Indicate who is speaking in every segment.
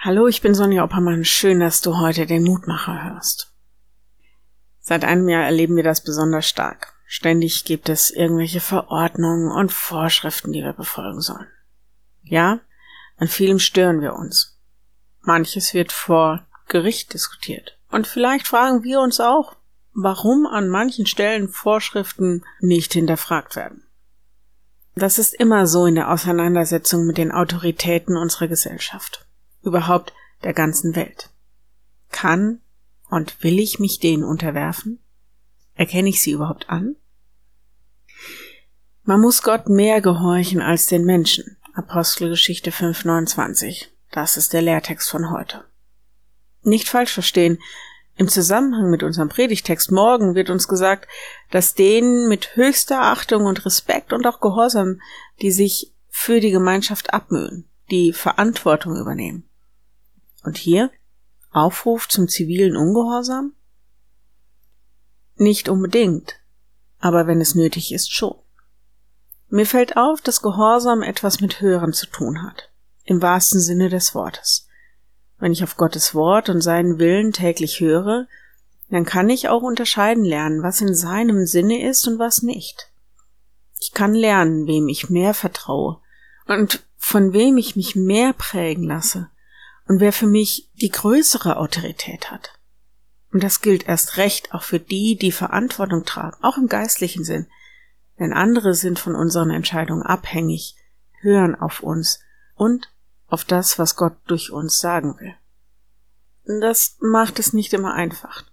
Speaker 1: Hallo, ich bin Sonja Oppermann. Schön, dass du heute den Mutmacher hörst. Seit einem Jahr erleben wir das besonders stark. Ständig gibt es irgendwelche Verordnungen und Vorschriften, die wir befolgen sollen. Ja, an vielem stören wir uns. Manches wird vor Gericht diskutiert. Und vielleicht fragen wir uns auch, warum an manchen Stellen Vorschriften nicht hinterfragt werden. Das ist immer so in der Auseinandersetzung mit den Autoritäten unserer Gesellschaft überhaupt der ganzen Welt? Kann und will ich mich denen unterwerfen? Erkenne ich sie überhaupt an? Man muss Gott mehr gehorchen als den Menschen. Apostelgeschichte 5,29. Das ist der Lehrtext von heute. Nicht falsch verstehen. Im Zusammenhang mit unserem Predigtext morgen wird uns gesagt, dass denen mit höchster Achtung und Respekt und auch Gehorsam, die sich für die Gemeinschaft abmühen, die Verantwortung übernehmen. Und hier Aufruf zum zivilen Ungehorsam? Nicht unbedingt, aber wenn es nötig ist, schon. Mir fällt auf, dass Gehorsam etwas mit Hören zu tun hat, im wahrsten Sinne des Wortes. Wenn ich auf Gottes Wort und seinen Willen täglich höre, dann kann ich auch unterscheiden lernen, was in seinem Sinne ist und was nicht. Ich kann lernen, wem ich mehr vertraue und von wem ich mich mehr prägen lasse und wer für mich die größere Autorität hat. Und das gilt erst recht auch für die, die Verantwortung tragen, auch im geistlichen Sinn. Denn andere sind von unseren Entscheidungen abhängig, hören auf uns und auf das, was Gott durch uns sagen will. Das macht es nicht immer einfach.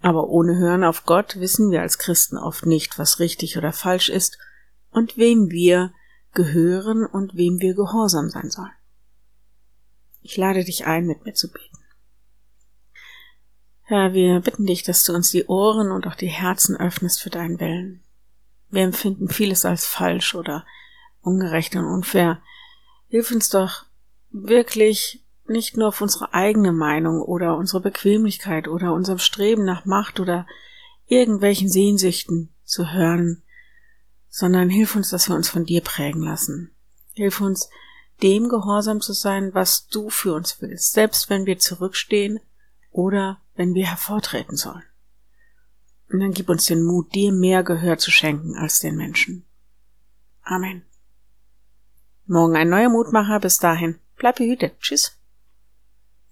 Speaker 1: Aber ohne Hören auf Gott wissen wir als Christen oft nicht, was richtig oder falsch ist und wem wir gehören und wem wir gehorsam sein sollen. Ich lade dich ein, mit mir zu beten. Herr, wir bitten dich, dass du uns die Ohren und auch die Herzen öffnest für deinen Willen. Wir empfinden vieles als falsch oder ungerecht und unfair. Hilf uns doch wirklich nicht nur auf unsere eigene Meinung oder unsere Bequemlichkeit oder unserem Streben nach Macht oder irgendwelchen Sehnsüchten zu hören, sondern hilf uns, dass wir uns von dir prägen lassen. Hilf uns, dem gehorsam zu sein, was du für uns willst, selbst wenn wir zurückstehen oder wenn wir hervortreten sollen. Und dann gib uns den Mut, dir mehr Gehör zu schenken als den Menschen. Amen. Morgen ein neuer Mutmacher. Bis dahin. Bleib behütet. Tschüss.